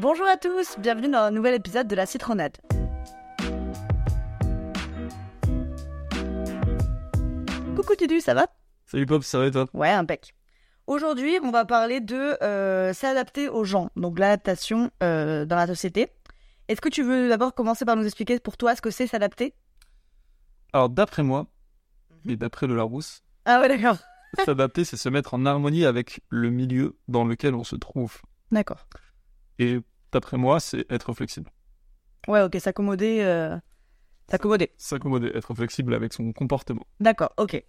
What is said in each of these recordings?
Bonjour à tous, bienvenue dans un nouvel épisode de la citronnade. Coucou Tudu, ça va? Salut Pop, ça va et toi? Ouais, impec. Aujourd'hui, on va parler de euh, s'adapter aux gens, donc l'adaptation euh, dans la société. Est-ce que tu veux d'abord commencer par nous expliquer pour toi ce que c'est s'adapter? Alors d'après moi, et d'après le Larousse, Ah ouais, d'accord. s'adapter c'est se mettre en harmonie avec le milieu dans lequel on se trouve. D'accord. Et d'après moi, c'est être flexible. Ouais, ok, s'accommoder. euh, S'accommoder. S'accommoder, être flexible avec son comportement. D'accord, ok.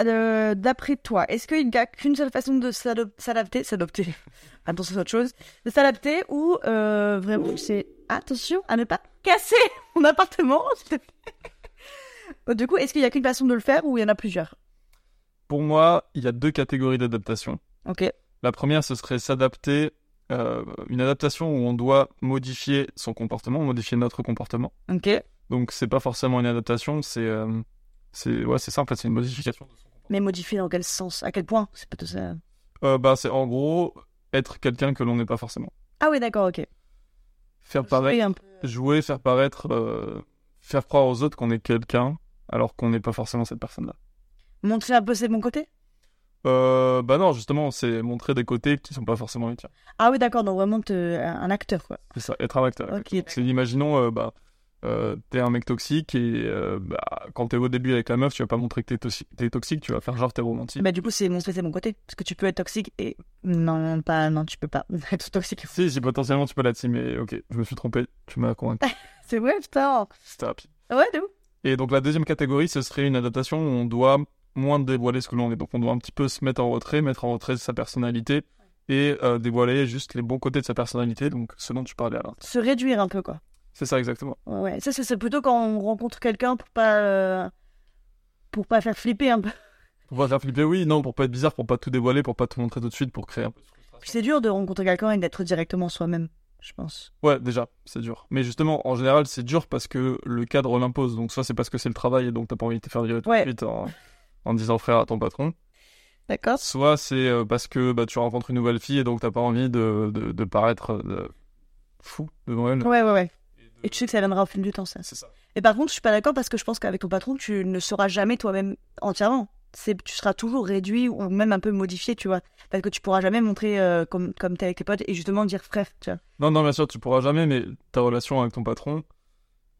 Euh, D'après toi, est-ce qu'il n'y a qu'une seule façon de s'adapter S'adopter? Attention, c'est autre chose. De s'adapter ou euh, vraiment c'est. Attention à ne pas casser mon appartement s'il te plaît. Du coup, est-ce qu'il y a qu'une façon de le faire ou il y en a plusieurs? Pour moi, il y a deux catégories d'adaptation. Ok. La première, ce serait s'adapter, euh, une adaptation où on doit modifier son comportement, modifier notre comportement. Ok. Donc c'est pas forcément une adaptation, c'est euh, c'est ouais, c'est simple, c'est une modification. Mais modifier dans quel sens? À quel point? C'est plutôt ça. Euh, bah c'est en gros être quelqu'un que l'on n'est pas forcément. Ah oui, d'accord, ok. Faire paraître peu. jouer, faire paraître, euh, faire croire aux autres qu'on est quelqu'un alors qu'on n'est pas forcément cette personne-là. Montrer un peu c'est mon côté Euh, bah non, justement, c'est montrer des côtés qui sont pas forcément les tiens. Ah oui, d'accord, donc vraiment te- un acteur, quoi. C'est ça, être un acteur. Ok. C'est imaginons, euh, bah, euh, t'es un mec toxique et euh, bah, quand t'es au début avec la meuf, tu vas pas montrer que t'es toxi- t'es toxique, tu vas faire genre t'es romantique. Bah, du coup, c'est montrer c'est mon côté. Parce que tu peux être toxique et. Non, pas. Non, tu peux pas être toxique. Si, si, potentiellement tu peux là-dessus, mais ok, je me suis trompé, tu m'as convaincu. C'est vrai, putain. C'était rapide. Ouais, de ouf. Et donc la deuxième catégorie, ce serait une adaptation où on doit moins dévoiler ce que l'on est. Donc on doit un petit peu se mettre en retrait, mettre en retrait sa personnalité et euh, dévoiler juste les bons côtés de sa personnalité, donc ce dont tu parlais l'instant. Se réduire un peu, quoi. C'est ça exactement. Ouais. Ça, c'est plutôt quand on rencontre quelqu'un pour pas. euh, Pour pas faire flipper un peu. Pour pas faire flipper, oui, non, pour pas être bizarre, pour pas tout dévoiler, pour pas tout montrer tout de suite, pour créer un peu de Puis c'est dur de rencontrer quelqu'un et d'être directement soi-même, je pense. Ouais, déjà, c'est dur. Mais justement, en général, c'est dur parce que le cadre l'impose. Donc soit c'est parce que c'est le travail et donc t'as pas envie de te faire virer tout Ouais. de suite en, en disant frère à ton patron. D'accord Soit c'est euh, parce que bah, tu rencontres une nouvelle fille et donc t'as pas envie de, de, de paraître euh, fou devant elle. Ouais, ouais, ouais. Et tu sais que ça viendra au fil du temps, ça. C'est ça. Et par contre, je suis pas d'accord parce que je pense qu'avec ton patron, tu ne seras jamais toi-même entièrement. C'est, tu seras toujours réduit ou même un peu modifié, tu vois. Parce que tu pourras jamais montrer euh, comme, comme t'es avec tes potes et justement dire frère, tu vois. Non, non, bien sûr, tu pourras jamais, mais ta relation avec ton patron,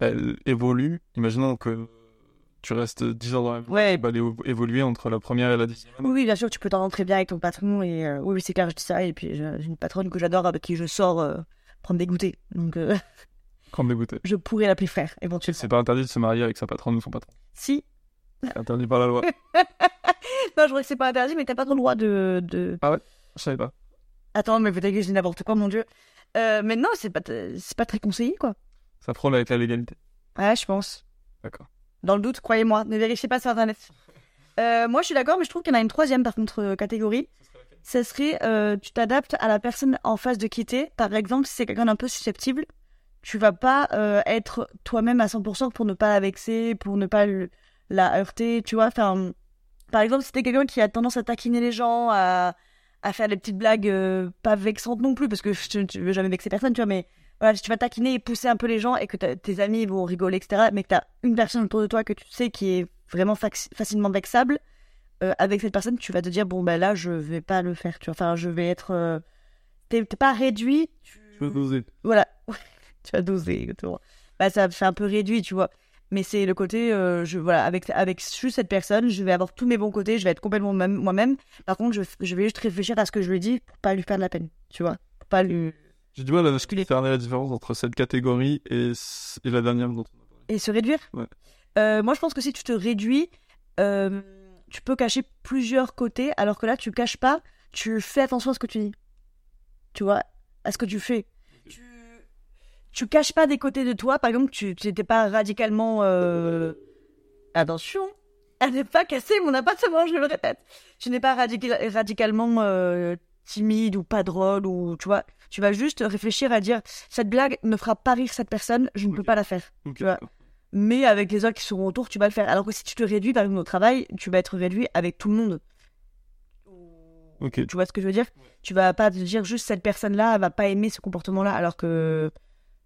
elle évolue. Imaginons que tu restes 10 ans dans la vie. Ouais. Aller évoluer entre la première et la dixième. Oui, bien sûr, tu peux t'entendre très bien avec ton patron et euh, oui, c'est clair, je dis ça. Et puis j'ai une patronne que j'adore avec qui je sors euh, prendre des goûters. Donc euh, Grande dégoûtée. je pourrais l'appeler frère éventuellement. C'est pas interdit de se marier avec sa patronne ou son patron. Si. C'est interdit par la loi. Non, je crois que c'est pas interdit, mais t'as pas trop le droit de. de... Je savais pas. Attends, mais peut-être que je dis n'importe quoi, mon dieu. Mais non, c'est pas, pas très conseillé, quoi. Ça frôle avec la légalité. Ouais, je pense. D'accord. Dans le doute, croyez-moi, ne vérifiez pas sur Internet. Euh, moi, je suis d'accord, mais je trouve qu'il y en a une troisième, par contre, euh, catégorie. Ce serait, euh, tu t'adaptes à la personne en face de qui t'es. Par exemple, si c'est quelqu'un d'un peu susceptible, tu vas pas être toi-même à 100% pour ne pas la vexer, pour ne pas le- la heurter, tu vois. Enfin, par exemple, si t'es quelqu'un qui a tendance à taquiner les gens, à, à faire des petites blagues pas vexantes non plus, parce que tu, tu veux jamais vexer personne, tu vois, mais voilà, si tu vas taquiner et pousser un peu les gens et que tes amis vont rigoler, etc., mais que t'as une personne autour de toi que tu sais qui est vraiment fac- facilement vexable, euh, avec cette personne, tu vas te dire, bon, ben là, je vais pas le faire, tu vois. Enfin, je vais être. euh, T'es pas réduit. tu- veux doser. Voilà. tu vas doser, exactement. Bah, ça fait un peu réduit, tu vois. Mais c'est le côté, euh, je, voilà, avec, avec juste cette personne, je vais avoir tous mes bons côtés, je vais être complètement même- moi-même. Par contre, je, je vais juste réfléchir à ce que je lui dis pour pas lui faire de la peine, tu vois. Pour pas lui. J'ai du mal à cerner la différence entre cette catégorie et, et la dernière dont on a parlé. Et se réduire Ouais. Euh, Moi, je pense que si tu te réduis, euh, tu peux cacher plusieurs côtés, alors que là, tu caches pas, tu fais attention à ce que tu dis. Tu vois, à ce que tu fais. Tu, tu caches pas des côtés de toi, par exemple, tu n'étais pas radicalement. euh, Attention, elle n'est pas cassée mon appartement, je le répète. Tu n'es pas radical- radicalement euh, timide ou pas drôle, ou tu vois, tu vas juste réfléchir à dire cette blague ne fera pas rire cette personne, je ne peux pas la faire Tu vois. mais avec les autres qui seront autour, tu vas le faire. Alors que si tu te réduis, par exemple, au travail, tu vas être réduit avec tout le monde. Ok. Tu vois ce que je veux dire? Tu vas pas te dire juste cette personne-là, elle va pas aimer ce comportement-là, alors que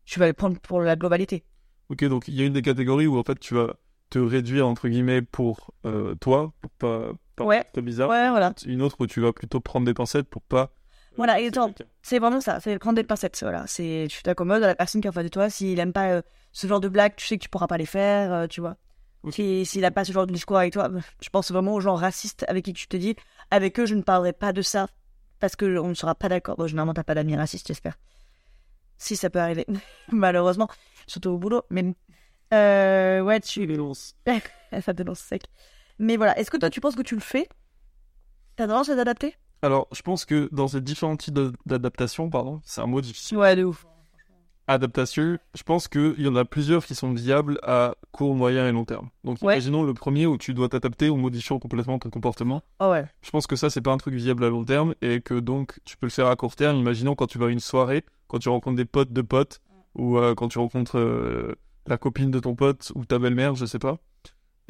tu vas le prendre pour la globalité. Ok, donc il y a une des catégories où en fait tu vas te réduire entre guillemets pour euh, toi, pour pas, pas Ouais. être bizarre. Ouais, voilà. Une autre où tu vas plutôt prendre des pincettes pour pas. Voilà, exactement. C'est vraiment ça, c'est prendre des pincettes. Voilà, c'est tu t'accommodes à la personne qui est en face de toi. S'il aime pas euh, ce genre de blagues, tu sais que tu pourras pas les faire, euh, tu vois. Ok. Si- S'il a pas ce genre de discours avec toi, je pense vraiment aux gens racistes avec qui tu te dis, avec eux je ne parlerai pas de ça parce que on ne sera pas d'accord. Bon, généralement t'as pas d'amis racistes, j'espère. Si ça peut arriver, malheureusement, surtout au boulot. Mais euh, ouais, tu ça dénonce sec. Mais voilà, est-ce que toi tu penses que tu le fais? T'as tendance à t'adapter? Alors, je pense que dans ces différents types d'adaptation, pardon, c'est un mot difficile. Ouais, de ouf. Adaptation, je pense qu'il y en a plusieurs qui sont viables à court, moyen et long terme. Donc, Ouais. imaginons le premier où tu dois t'adapter en modifiant complètement ton comportement. Oh ouais. Je pense que ça, c'est pas un truc viable à long terme et que donc tu peux le faire à court terme. Imaginons quand tu vas à une soirée, quand tu rencontres des potes de potes ou euh, quand tu rencontres euh, la copine de ton pote ou ta belle-mère, je sais pas.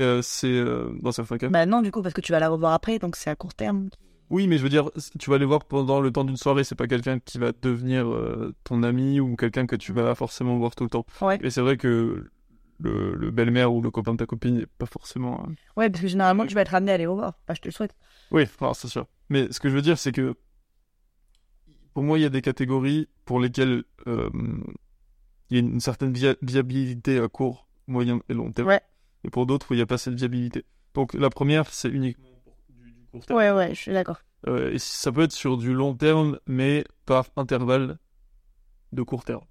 Euh, c'est dans certains cas. Bah non, du coup, parce que tu vas la revoir après, donc c'est à court terme. Oui, mais je veux dire, tu vas les voir pendant le temps d'une soirée. C'est pas quelqu'un qui va devenir euh, ton ami ou quelqu'un que tu vas forcément voir tout le temps. Ouais. Et c'est vrai que le, le belle-mère ou le copain de ta copine n'est pas forcément. euh, Ouais, parce que généralement, tu vas être amené à les revoir. Bah, je te le souhaite. Oui, c'est sûr. Mais ce que je veux dire, c'est que pour moi, il y a des catégories pour lesquelles euh, il y a une certaine via- viabilité à court, moyen et long terme. Ouais. Et pour d'autres, où il n'y a pas cette viabilité. Donc la première, c'est uniquement court terme. Ouais, ouais, je suis d'accord. Euh, et ça peut être sur du long terme, mais par intervalle de court terme.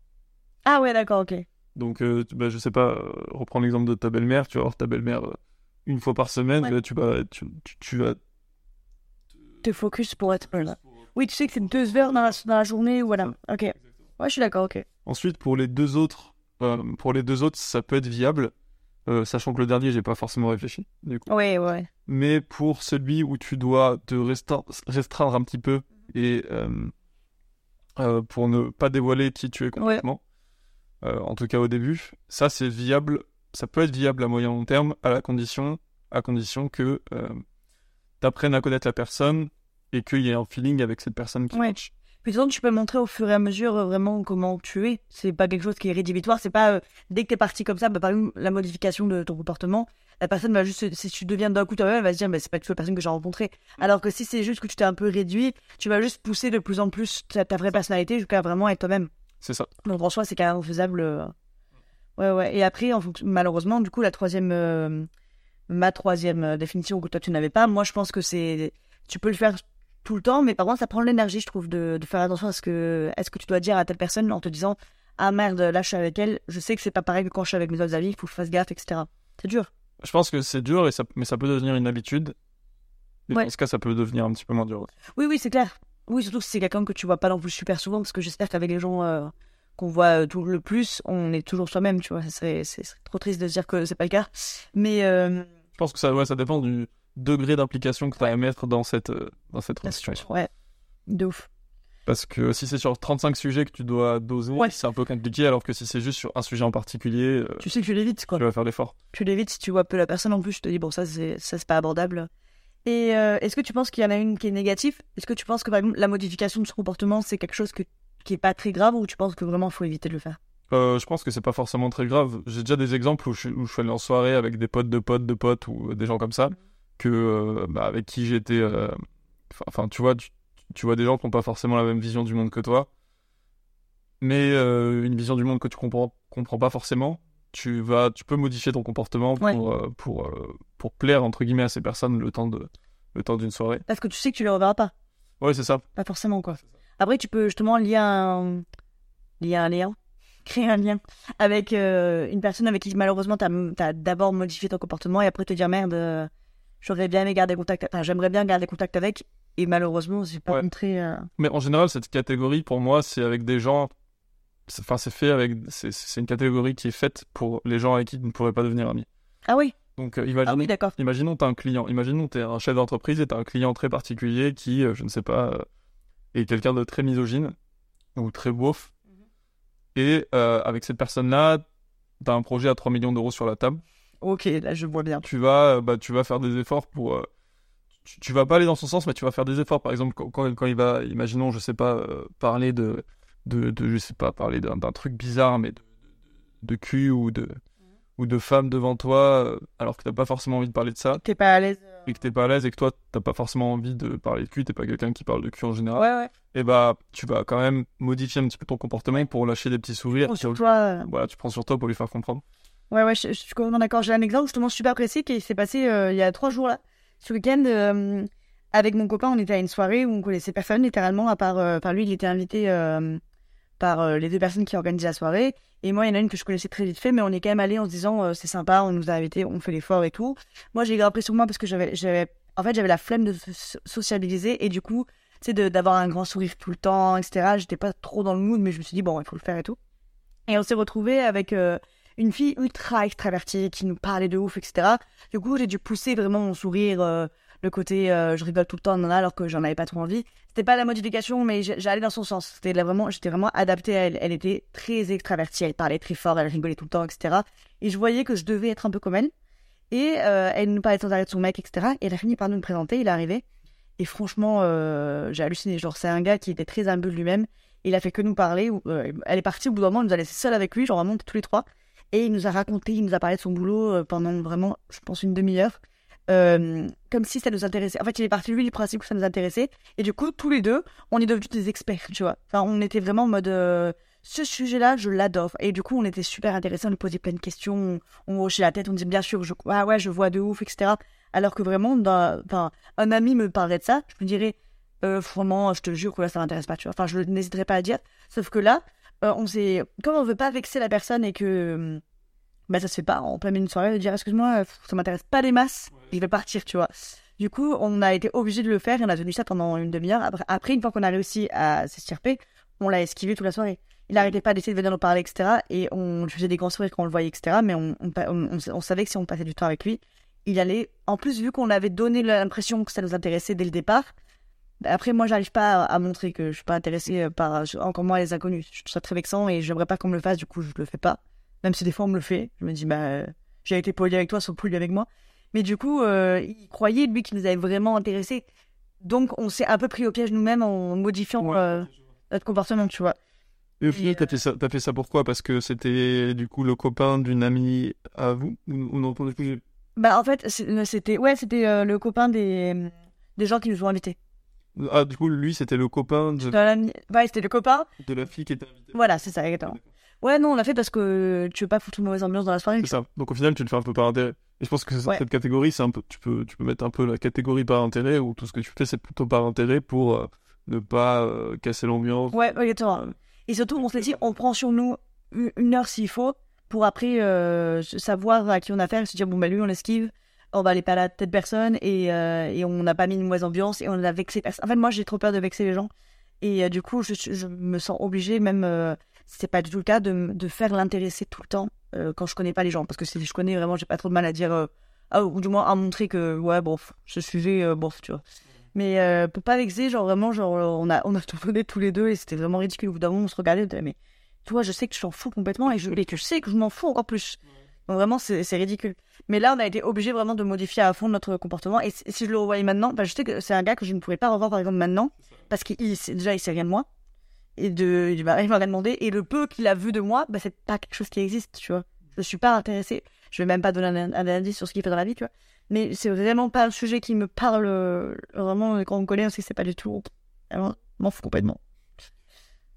Ah ouais, d'accord, ok. Donc, euh, bah, je sais pas, euh, reprends l'exemple de ta belle-mère. Tu vas voir ta belle-mère euh, une fois par semaine. Ouais. là, tu, vas, tu, tu, tu vas Te focus pour être là. Oui, tu sais que c'est deux heures dans la, dans la journée, voilà. Ok. Ouais, je suis d'accord, ok. Ensuite, pour les deux autres, euh, pour les deux autres, ça peut être viable, euh, sachant que le dernier, j'ai pas forcément réfléchi. Du coup. Ouais, ouais. Mais pour celui où tu dois te restreindre, restreindre un petit peu et euh, euh, pour ne pas dévoiler qui tu es complètement, en tout cas au début, ça c'est viable. Ça peut être viable à moyen long terme à la condition, à condition que tu apprennes à connaître la personne et qu'il y ait un feeling avec cette personne qui Ouais. match. Puis de toute façon, tu peux montrer au fur et à mesure euh, vraiment comment tu es. C'est pas quelque chose qui est rédhibitoire. C'est pas euh, dès que t'es parti comme ça, bah, par exemple, la modification de ton comportement, la personne va juste, si tu deviens d'un coup toi-même, elle va se dire, mais c'est pas du tout la personne que j'ai rencontrée. Alors que si c'est juste que tu t'es un peu réduit, tu vas juste pousser de plus en plus ta, ta vraie personnalité jusqu'à vraiment être toi-même. C'est ça. Donc en soi, c'est quand même faisable. euh. Ouais, ouais. Et après, en fonction- malheureusement, du coup, la troisième, ma troisième définition que toi tu n'avais pas, moi je pense que c'est, tu peux le faire tout le temps, mais par contre, ça prend de l'énergie, je trouve, de, de faire attention à ce que, est-ce que tu dois dire à telle personne en te disant, ah merde, là je suis avec elle, je sais que c'est pas pareil que quand je suis avec mes autres amis, il faut que je fasse gaffe, etc. C'est dur. Je pense que c'est dur, et ça, mais ça peut devenir une habitude. Et Ouais. dans ce cas, ça peut devenir un petit peu moins dur. Oui, oui, c'est clair. Oui, surtout si c'est quelqu'un que tu vois pas non plus super souvent, parce que j'espère qu'avec les gens euh, qu'on voit euh, tout le plus, on est toujours soi-même, tu vois. Ça serait, c'est c'est trop triste de se dire que c'est pas le cas. Mais euh, Je pense que ça, ouais, ça dépend du degré d'implication que tu as à mettre dans cette, euh, dans cette relation. ouais, de ouf. Parce que si c'est sur 35 sujets que tu dois doser, Ouais. c'est un peu compliqué, alors que si c'est juste sur un sujet en particulier, euh, Tu sais que tu l'évites, quoi. tu vas faire l'effort. Tu l'évites si tu vois peu la personne en plus, je te dis, bon, ça, c'est ça, c'est pas abordable. Et euh, est-ce que tu penses qu'il y en a une qui est négative? Est-ce que tu penses que, par exemple, la modification de ce comportement, c'est quelque chose que, qui est pas très grave ou tu penses que vraiment il faut éviter de le faire? Euh, je pense que c'est pas forcément très grave. J'ai déjà des exemples où je, où je suis allé en soirée avec des potes de potes de potes ou des gens comme ça, que, euh, bah, avec qui j'étais. euh, Enfin, tu vois, tu, tu vois des gens qui n'ont pas forcément la même vision du monde que toi, mais euh, une vision du monde que tu comprends, comprends pas forcément. Tu, vas, tu peux modifier ton comportement pour, Ouais. pour, pour plaire entre guillemets à ces personnes le temps de le temps d'une soirée. Parce que tu sais que tu les reverras pas. Ouais, c'est ça. Pas forcément, quoi. Après, tu peux justement lier un, lier un lien, créer un lien avec euh, une personne avec qui malheureusement t'as as, d'abord modifié ton comportement et après te dire merde, euh, j'aurais bien aimé garder contact, enfin, j'aimerais bien garder contact avec et malheureusement, j'ai pas Ouais. montré. euh, Mais en général, cette catégorie, pour moi, c'est avec des gens. c'est- Enfin, c'est fait avec. C'est une catégorie qui est faite pour les gens avec qui tu ne pourrais pas devenir ami. Ah oui, Donc, euh, ah imaginons, oui, d'accord. imaginons tu as un client. Imaginons tu es un chef d'entreprise et tu as un client très particulier qui, euh, je ne sais pas, euh, est quelqu'un de très misogyne ou très beauf. Et euh, avec cette personne-là, tu as un projet à 3 millions d'euros sur la table. Ok, là je vois bien. Tu vas, euh, bah, tu vas faire des efforts pour. euh, tu, tu vas pas aller dans son sens, mais tu vas faire des efforts. Par exemple, quand, quand, quand il va, imaginons, je sais pas, euh, parler de, de, de, je sais pas, parler d'un truc bizarre, mais de, de cul ou de, ou de femme devant toi, alors que t'as pas forcément envie de parler de ça, T'es pas à l'aise. et que t'es pas à l'aise et que toi, t'as pas forcément envie de parler de cul, t'es pas quelqu'un qui parle de cul en général, Ouais, ouais. et bah, tu vas quand même modifier un petit peu ton comportement pour lâcher des petits sourires. Prends sur toi. Voilà, tu prends sur toi pour lui faire comprendre. Ouais, ouais, je, je suis complètement d'accord. J'ai un exemple justement super précis qui s'est passé euh, il y a trois jours là. Ce week-end, euh, avec mon copain, on était à une soirée où on connaissait personne littéralement, à part, euh, par lui, il était invité euh, par euh, les deux personnes qui organisaient la soirée. Et moi, il y en a une que je connaissais très vite fait, mais on est quand même allé en se disant euh, c'est sympa, on nous a invités, on fait l'effort et tout. Moi, j'ai pris sur moi parce que j'avais, en fait, j'avais la flemme de so- sociabiliser et du coup, tu sais, d'avoir un grand sourire tout le temps, etc. J'étais pas trop dans le mood, mais je me suis dit bon, il faut le faire et tout. Et on s'est retrouvés avec euh, une fille ultra extravertie qui nous parlait de ouf, etc. Du coup, j'ai dû pousser vraiment mon sourire, euh, le côté euh, je rigole tout le temps, nan, alors que j'en avais pas trop envie. C'était pas la modification, mais j'allais dans son sens. C'était là vraiment, j'étais vraiment adaptée à elle. Elle était très extravertie, elle parlait très fort, elle rigolait tout le temps, etc. Et je voyais que je devais être un peu comme elle. Et euh, elle nous parlait sans arrêt de son mec, etc. Et elle a fini par nous le présenter, il est arrivé. Et franchement, j'ai halluciné. Genre, c'est un gars qui était très de lui-même. Il a fait que nous parler. elle est partie au bout d'un moment, il nous a laissé seul avec lui, genre vraiment tous les trois. Et il nous a raconté, il nous a parlé de son boulot euh, pendant vraiment, je pense, une demi-heure. Euh, comme si ça nous intéressait. En fait, il est parti lui du principe que ça nous intéressait. Et du coup, tous les deux, on est devenus des experts, tu vois. Enfin, on était vraiment en mode, euh, ce sujet-là, je l'adore. Et du coup, on était super intéressés, on lui posait plein de questions, on, hochait la tête, on disait bien sûr, je, ah ouais, je vois de ouf, etc. Alors que vraiment, enfin, un ami me parlerait de ça, je me dirais, euh, vraiment, je te jure que là, ça m'intéresse pas, tu vois. Enfin, je n'hésiterais pas à dire. Sauf que là, euh, on s'est, comme on veut pas vexer la personne et que, bah, ça se fait pas en plein milieu de soirée de dire, excuse-moi, euh, ça m'intéresse pas des masses, je vais partir, tu vois. Du coup, on a été obligé de le faire et on a tenu ça pendant une demi-heure. Après, après, une fois qu'on a réussi à s'estirper, on l'a esquivé toute la soirée. Il n'arrêtait pas d'essayer de venir nous parler, etc. Et on lui faisait des grands sourires quand on le voyait, etc. Mais on, on, on- on- on savait que si on passait du temps avec lui, il allait. En plus, vu qu'on avait donné l'impression que ça nous intéressait dès le départ, après, moi, j'arrive pas à, à montrer que je suis pas intéressée euh, par, encore moins les inconnus. Je trouve ça très vexant et j'aimerais pas qu'on me le fasse, du coup, je le fais pas. Même si des fois on me le fait. Je me dis, bah, euh, j'ai été poli avec toi, sois poli avec moi. Mais du coup, euh, il croyait, lui, qu'il nous avait vraiment intéressés. Donc, on s'est un peu pris au piège nous-mêmes en modifiant Ouais. euh, notre comportement, tu vois. Et au final, t'as fait ça, t'as fait ça pourquoi? Parce que c'était du coup le copain d'une amie à vous? Ou, non du coup, Bah, en fait, c'était ouais, c'était euh, le copain des, des gens qui nous ont invités. Ah, du coup, lui, c'était le copain de, la- c'était le copain. de la fille qui était invitée. Voilà, c'est ça, exactement. Ouais, non, on l'a fait parce que tu veux pas foutre une mauvaise ambiance dans la soirée. C'est ça. Donc au final, tu le fais un peu par intérêt. Et je pense que Ouais. cette catégorie, c'est un peu, tu peux, tu peux mettre un peu la catégorie par intérêt où tout ce que tu fais, c'est plutôt par intérêt pour euh, ne pas euh, casser l'ambiance. Ouais, exactement. Et surtout, on s'est dit, on prend sur nous une une heure s'il faut pour après euh, savoir à qui on a affaire et se dire, bon, bah lui, on l'esquive, on va aller pas à telle personne et, euh, et on n'a pas mis une mauvaise ambiance et on a vexé personne. En fait, moi, j'ai trop peur de vexer les gens. Et euh, du coup, je, je me sens obligée, même euh, si c'est pas du tout le cas, de, faire l'intéresser tout le temps euh, quand je connais pas les gens. Parce que si je connais vraiment, j'ai pas trop de mal à dire, ah, ou du moins à montrer que, ouais, bon, ce sujet, bon, tu vois. Mais pour pas vexer, genre vraiment, genre, on a, on a tout donné tous les deux et c'était vraiment ridicule. Au bout d'un moment, on se regardait, mais toi, je sais que tu t'en fous complètement et, je, et que je sais que je m'en fous encore plus. Donc vraiment, c'est ridicule. Mais là, on a été obligé vraiment de modifier à fond notre comportement. Et si je le revoyais maintenant, bah, je sais que c'est un gars que je ne pourrais pas revoir, par exemple, maintenant. Parce qu'il déjà, il sait rien de moi. Et de, il m'a rien demandé. Et le peu qu'il a vu de moi, bah, c'est pas quelque chose qui existe, tu vois. Je suis pas intéressée. Je vais même pas donner un, un indice sur ce qu'il fait dans la vie, tu vois. Mais c'est vraiment pas un sujet qui me parle euh, vraiment quand on me connaît, on sait que c'est pas du tout. Je m'en fous complètement.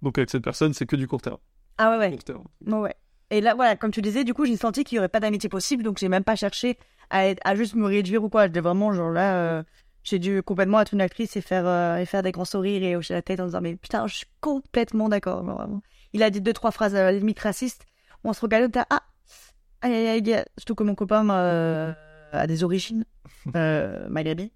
Donc avec cette personne, c'est que du court terme. Ah ouais, ouais. Court terme. Ouais, ouais. Et là, voilà, comme tu disais, du coup, j'ai senti qu'il y aurait pas d'amitié possible, donc j'ai même pas cherché à, être- à juste me réduire ou quoi. J'étais vraiment, genre là, euh, j'ai dû complètement être une actrice et faire, euh, et faire des grands sourires et hocher la tête en disant, mais putain, je suis complètement d'accord, vraiment. Il a dit deux, trois phrases à la limite racistes. On se regardait, on était, ah, aïe, aïe, aïe, surtout que mon copain euh, a des origines euh, maghrébines.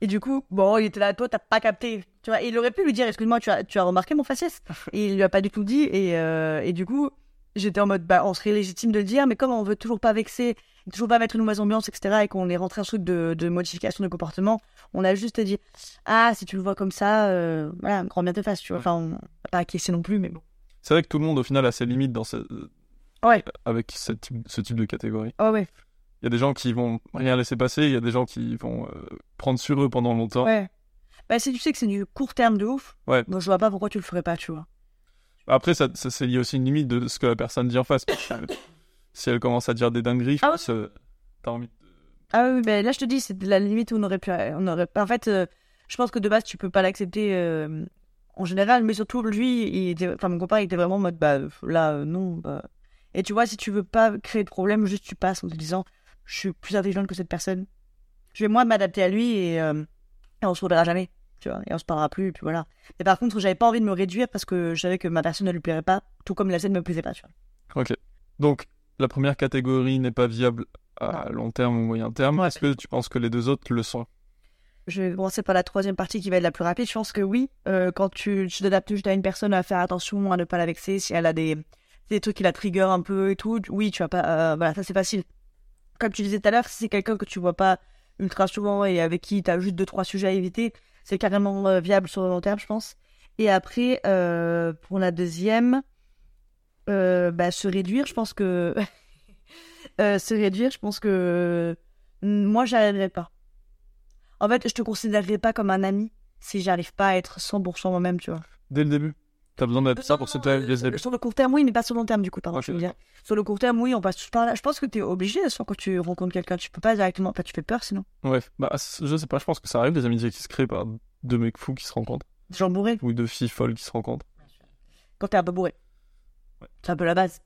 Et du coup, bon, il était là, toi, t'as pas capté. Tu vois, il aurait pu lui dire, excuse-moi, tu as, tu as remarqué mon faciès Et il lui a pas du tout dit. Et, euh, et du coup, j'étais en mode, bah, on serait légitime de le dire, mais comme on veut toujours pas vexer, toujours pas mettre une mauvaise ambiance, etc., et qu'on est rentré en truc de, de modification de comportement, on a juste dit, ah, si tu le vois comme ça, euh, voilà, grand bien te fasse, tu vois. Enfin, on va pas acquiescer non plus, mais bon. C'est vrai que tout le monde au final a ses limites dans ce... Ouais. avec ce type, ce type de catégorie. Oh ouais. Il y a des gens qui vont rien laisser passer, il y a des gens qui vont euh, prendre sur eux pendant longtemps. Ouais. Bah, si tu sais que c'est du court terme de ouf, Ouais. moi, je vois pas pourquoi tu le ferais pas, tu vois. Après, ça, ça c'est lié aussi une limite de ce que la personne dit en face. si elle commence à dire des dingueries, Ah que t'as envie. Ah oui, ben là, je te dis, c'est de la limite où on aurait pu. On aurait... En fait, euh, je pense que de base, tu peux pas l'accepter euh, en général, mais surtout, lui, il était... enfin, mon copain, il était vraiment en mode, bah, là, euh, non. Bah... Et tu vois, si tu veux pas créer de problème, juste tu passes en te disant, je suis plus intelligente que cette personne. Je vais moi m'adapter à lui et, et on se reverra jamais, tu vois, et on se parlera plus, et puis voilà. Mais par contre, j'avais pas envie de me réduire parce que je savais que ma personne ne lui plairait pas, tout comme la scène me plaisait pas, tu vois. Ok. Donc, la première catégorie n'est pas viable à long terme ou moyen terme. Ouais. Est-ce que tu penses que les deux autres le sont? Je vais commencer par la troisième partie qui va être la plus rapide. Je pense que oui, euh, quand tu tu t'adaptes juste à une personne, à faire attention, à ne pas la vexer, si elle a des, des trucs qui la trigger un peu et tout, oui, tu vas pas. euh, voilà, ça c'est facile. Comme tu disais tout à l'heure, si c'est quelqu'un que tu vois pas ultra souvent et avec qui tu as juste deux trois sujets à éviter, c'est carrément euh, viable sur le long terme, je pense. Et après, euh, pour la deuxième, euh, bah, se réduire, je pense que. se réduire, je pense que. Moi, j'arriverai pas. En fait, je te considérerai pas comme un ami si j'arrive pas à être 100% moi-même, tu vois. Dès le début? T'as besoin d'être ça pour se Euh, Sur le court terme, oui, mais pas sur le long terme, du coup, pardon, Ok, je veux dire. Sur le court terme, oui, on passe tous par là. Je pense que t'es obligé, soit quand tu rencontres quelqu'un, tu peux pas directement. Enfin, tu fais peur sinon. Ouais, bah je sais pas, je pense que ça arrive des amitiés qui se créent par deux mecs fous qui se rencontrent. Genre bourré, Ou deux filles folles qui se rencontrent. quand t'es un peu bourré. Ouais. C'est un peu la base.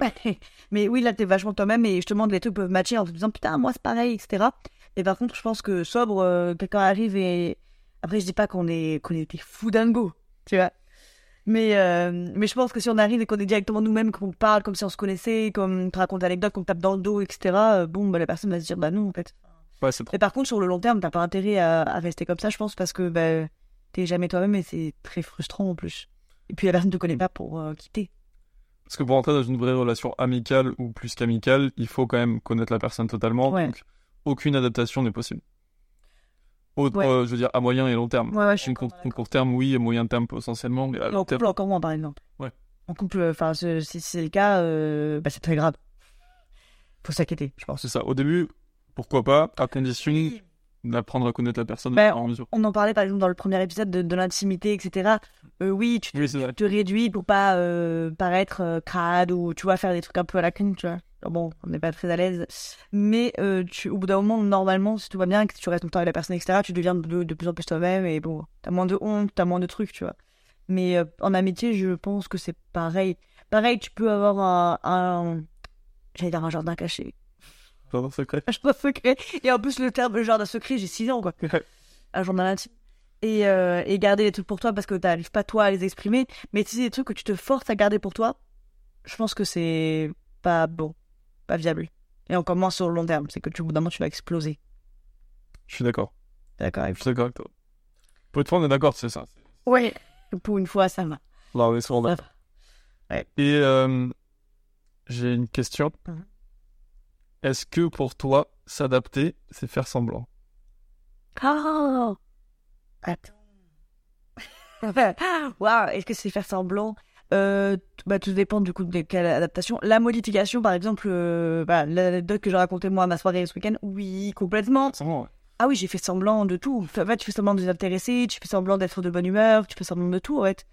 mais oui, là, t'es vachement toi-même et justement, les trucs peuvent matcher en te disant putain, moi, c'est pareil, etc. Et par contre, je pense que sobre, euh, quelqu'un arrive et. Après, je dis pas qu'on est, qu'on est des fous dingo, tu vois. Mais, euh, mais je pense que si on arrive et qu'on est directement nous-mêmes, qu'on parle comme si on se connaissait, qu'on te raconte l'anecdote, qu'on tape dans le dos, etc., euh, bon, bah, la personne va se dire bah non, en fait. Ouais, c'est trop. Mais par contre, sur le long terme, t'as pas intérêt à, à rester comme ça, je pense, parce que bah, t'es jamais toi-même et c'est très frustrant en plus. Et puis la personne te connaît pas pour euh, quitter. Parce que pour entrer dans une vraie relation amicale ou plus qu'amicale, il faut quand même connaître la personne totalement. Ouais. Donc, aucune adaptation n'est possible. Autre, Ouais. euh, je veux dire, à moyen et long terme. Ouais, ouais, je suis En court, court terme, oui, et moyen terme potentiellement, mais En couple, encore moins, par exemple. Ouais. En couple, euh, enfin, si c'est le cas, euh, bah, c'est très grave. Faut s'inquiéter, je pense. C'est ça. Au début, pourquoi pas, à condition d'apprendre à connaître la personne Ben, en mesure. On en parlait, par exemple, dans le premier épisode de, de l'intimité, etc. Euh, oui, tu Oui, te réduis pour pas paraître crade ou, tu vois, faire des trucs un peu à la con, tu vois. Bon, on n'est pas très à l'aise. Mais euh, tu, au bout d'un moment, normalement, si tout va bien, que tu restes tout le temps avec la personne, etc., tu deviens de, de plus en plus toi-même et bon, t'as moins de honte, t'as moins de trucs, tu vois. Mais euh, en amitié, je pense que c'est pareil. Pareil, tu peux avoir un... un... J'allais dire un jardin caché. Jardin secret. Un jardin secret. Et en plus, le terme jardin secret, j'ai 6 ans, quoi. Un jardin intime. Et, euh, et garder les trucs pour toi parce que t'arrives pas, toi, à les exprimer. Mais si c'est des trucs que tu te forces à garder pour toi, je pense que c'est pas bon, pas viable. Et encore moins sur le long terme. C'est que tu, au bout d'un moment, tu vas exploser. Je suis d'accord. D'accord avec Je suis d'accord avec toi. Pour une fois, on est d'accord, c'est ça. Ouais. Pour une fois, ça va. Là, on est sur Ça va. Et euh, j'ai une question. Mhm. Est-ce que pour toi, s'adapter, c'est faire semblant? Oh Attends. Waouh, est-ce que c'est faire semblant? Euh, bah, Tout dépend du coup de quelle adaptation. La modification, par exemple, euh, bah, l'anecdote que j'ai racontée moi à ma soirée ce week-end, oui, complètement. Ouais. Ah oui, j'ai fait semblant de tout. En fait, tu fais semblant de les intéresser, tu fais semblant d'être de bonne humeur, tu fais semblant de tout, en fait.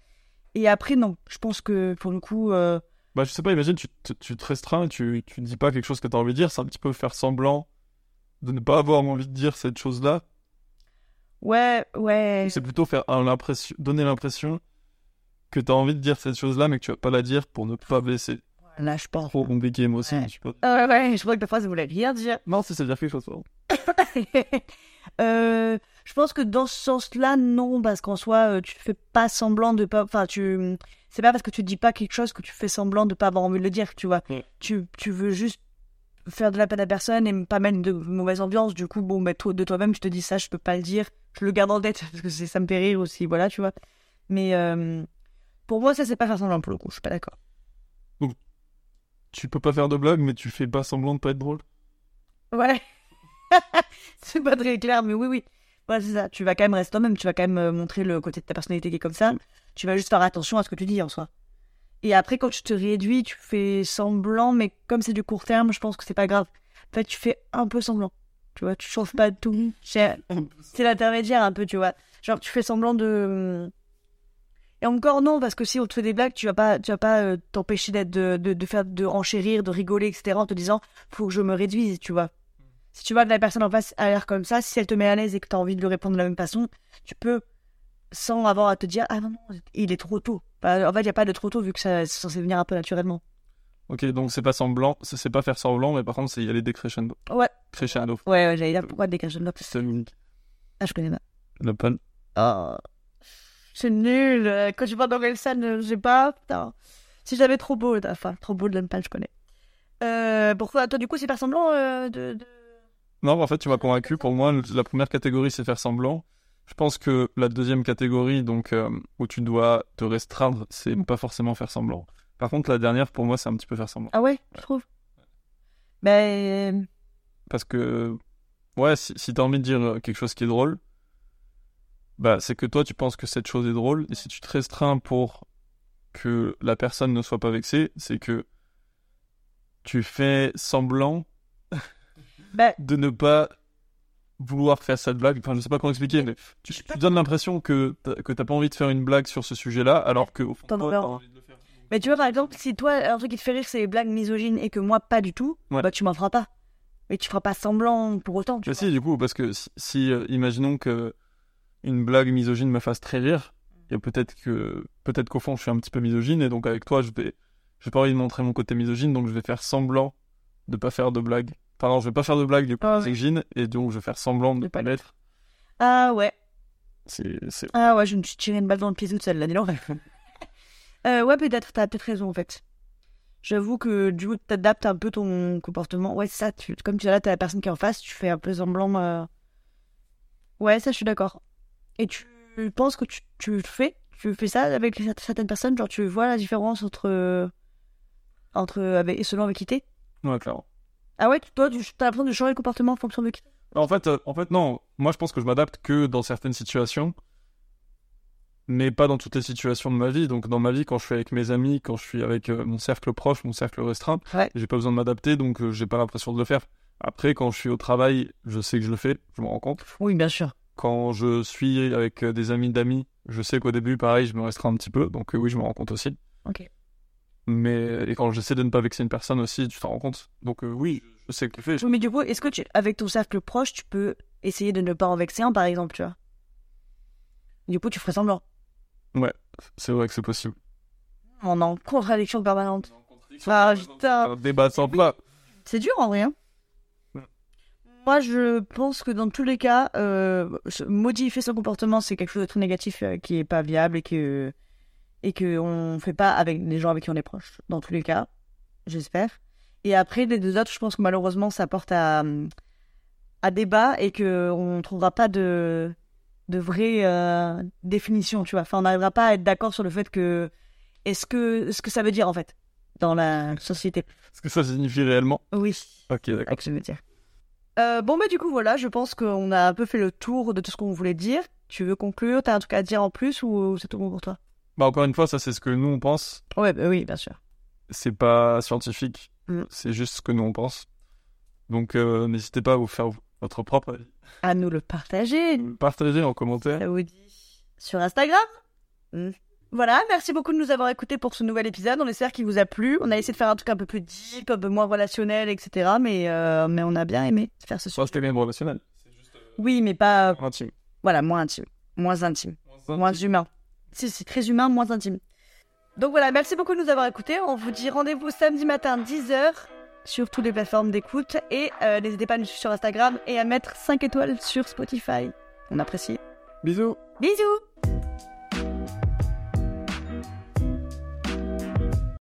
Et après, non, je pense que pour le coup, euh, Bah, je sais pas, imagine, tu, te- tu te restreins tu, tu dis pas quelque chose que tu as envie de dire. C'est un petit peu faire semblant de ne pas avoir envie de dire cette chose-là. ouais, ouais. C'est plutôt faire un- donner l'impression que tu as envie de dire cette chose-là, mais que tu vas pas la dire pour ne pas baisser Là, je pense. trop compliqué, moi aussi. Ouais. je. Ah ouais, je crois que ta phrase ne voulait rien dire. Non, si, c'est dire quelque chose. pardon. Euh, je pense que dans ce sens-là, non, parce qu'en soi, euh, tu fais pas semblant de pas. Enfin, tu. C'est pas parce que tu dis pas quelque chose que tu fais semblant de pas avoir envie de le dire, tu vois. Mm. Tu, tu veux juste faire de la peine à personne et pas mettre de mauvaise ambiance. Du coup, bon, bah, toi, de toi-même, je te dis ça, je peux pas le dire. Je le garde en tête parce que ça me fait rire aussi, voilà, tu vois. Mais euh, pour moi, ça, c'est pas faire semblant pour le coup, je suis pas d'accord. Tu peux pas faire de blague, mais tu fais pas semblant de pas être drôle? Ouais. c'est pas très clair, mais oui, oui. Ouais, c'est ça. Tu vas quand même rester toi-même. Tu vas quand même euh, montrer le côté de ta personnalité qui est comme ça. Tu vas juste faire attention à ce que tu dis en soi. Et après, quand tu te réduis, tu fais semblant, mais comme c'est du court terme, je pense que c'est pas grave. En fait, tu fais un peu semblant. Tu vois, tu changes pas tout. C'est c'est l'intermédiaire un peu, tu vois. Genre, tu fais semblant de. Et encore non, parce que si on te fait des blagues, tu vas pas, tu vas pas euh, t'empêcher d'être, de, de, de faire, de enchérir, de rigoler, etc. En te disant, faut que je me réduise, tu vois. Si tu vois que la personne en face a l'air comme ça, si elle te met à l'aise et que tu as envie de lui répondre de la même façon, tu peux, sans avoir à te dire, ah non, non, il est trop tôt. Bah, en fait, il n'y a pas de trop tôt vu que ça, c'est censé venir un peu naturellement. Ok, donc c'est pas semblant, c'est pas faire semblant, mais par contre, c'est y aller décrescendo. Ouais, Crescendo. ouais, ouais j'allais dire pourquoi de une- Ah, je connais pas. le pun. Ah. C'est nul. euh, Quand je vois dans scène, euh, j'ai pas. Putain. Si j'avais trop beau, enfin, trop beau de l'Empal, je connais. Euh, pourquoi Toi, du coup, c'est faire semblant euh, de. de- Non, en fait, tu m'as convaincu. Pour moi, la première catégorie, c'est faire semblant. Je pense que la deuxième catégorie, donc euh, où tu dois te restreindre, c'est pas forcément faire semblant. Par contre, la dernière, pour moi, c'est un petit peu faire semblant. Ah ouais, je trouve. Ben. Parce que, ouais, si, si t'as envie de dire quelque chose qui est drôle, bah, c'est que toi, tu penses que cette chose est drôle. Et si tu te restreins pour que la personne ne soit pas vexée, c'est que tu fais semblant Ben. de ne pas vouloir faire cette blague. Enfin, je sais pas comment expliquer, mais tu, tu donnes l'impression que t'as, que t'as pas envie de faire une blague sur ce sujet-là, alors que au fond, T'en t'as envie. envie de le faire. Mais tu vois, par exemple, si toi, un truc qui te fait rire, c'est les blagues misogynes et que moi, pas du tout, Ouais. bah tu m'en feras pas. Mais tu feras pas semblant pour autant. Tu Bah vois. si, du coup, parce que si, si, euh, imaginons que une blague misogyne me fasse très rire, et peut-être que peut-être qu'au fond je suis un petit peu misogyne, et donc avec toi je vais j'ai pas envie de montrer mon côté misogyne, donc je vais faire semblant de pas faire de blague. Pardon, je vais pas faire de blague du coup Ah ouais. misogyne, et donc je vais faire semblant de De pas l'être. Ah ouais. C'est c'est Ah ouais, je me suis tiré une balle dans le pied toute seule, là, donc. euh, ouais, peut-être, t'as peut-être raison, en fait. J'avoue que du coup, t'adaptes un peu ton comportement. Ouais, c'est ça, tu, comme tu là, t'as la personne qui est en face, tu fais un peu semblant. euh, Ouais, ça, je suis d'accord. Et tu penses que tu, tu le fais Tu fais ça avec certaines personnes Genre, tu vois la différence entre. entre. Avec, selon avec qui t'es? Ouais, clairement. Ah ouais, toi, tu as l'impression de changer le comportement en fonction de qui t'es? En fait, euh, en fait, non. Moi, je pense que je m'adapte que dans certaines situations, mais pas dans toutes les situations de ma vie. Donc, dans ma vie, quand je suis avec mes amis, quand je suis avec euh, mon cercle proche, mon cercle restreint, Ouais. j'ai pas besoin de m'adapter, donc euh, j'ai pas l'impression de le faire. Après, quand je suis au travail, je sais que je le fais, je m'en rends compte. Oui, bien sûr. Quand je suis avec euh, des amis d'amis, je sais qu'au début, pareil, je me restreins un petit peu, donc euh, oui, je me rends compte aussi. Ok. Mais et quand j'essaie de ne pas vexer une personne aussi, tu t'en rends compte. Donc euh, oui, je sais que le fais. Oui, mais du coup, est-ce que tu, avec ton cercle proche, tu peux essayer de ne pas en vexer un, par exemple, tu vois? Du coup, tu ferais semblant. C'est vrai que c'est possible. On est en contradiction permanente. Ah, putain. Un débat sans plat. C'est dur en vrai. hein. Moi, je pense que dans tous les cas, euh, modifier son comportement, c'est quelque chose de très négatif euh, qui est pas viable et que et que on fait pas avec les gens avec qui on est proche. Dans tous les cas, j'espère. Et après, les deux autres, je pense que malheureusement, ça porte à à débat et que on trouvera pas de de vraie euh, définition, tu vois. Enfin, on n'arrivera pas à être d'accord sur le fait que est-ce que ce que ça veut dire en fait dans la société. Est-ce que ça signifie réellement? Oui. Ok, d'accord. Ce métier. Euh, bon, bah, du coup, voilà, je pense qu'on a un peu fait le tour de tout ce qu'on voulait dire. Tu veux conclure? T'as un truc à dire en plus ou c'est tout bon pour toi? Bah encore une fois, ça c'est ce que nous on pense. Ouais, bah oui, bien sûr. C'est pas scientifique. Mm. C'est juste ce que nous on pense. Donc euh, n'hésitez pas à vous faire votre propre avis. À nous le partager, Partagez en commentaire. ça vous dit sur Instagram? Mm. Voilà, merci beaucoup de nous avoir écoutés pour ce nouvel épisode. On espère qu'il vous a plu. On a essayé de faire un truc un peu plus deep, un peu moins relationnel, etc. Mais, euh, mais on a bien aimé faire ce sujet. c'était bien relationnel. Oui, mais pas. Intime. Voilà, moins intime. Moins intime. moins humain. Si, c'est très humain, moins intime. Donc voilà, merci beaucoup de nous avoir écoutés. On vous dit rendez-vous samedi matin 10h sur toutes les plateformes d'écoute. Et euh, n'hésitez pas à nous suivre sur Instagram et à mettre 5 étoiles sur Spotify. On apprécie. Bisous. Bisous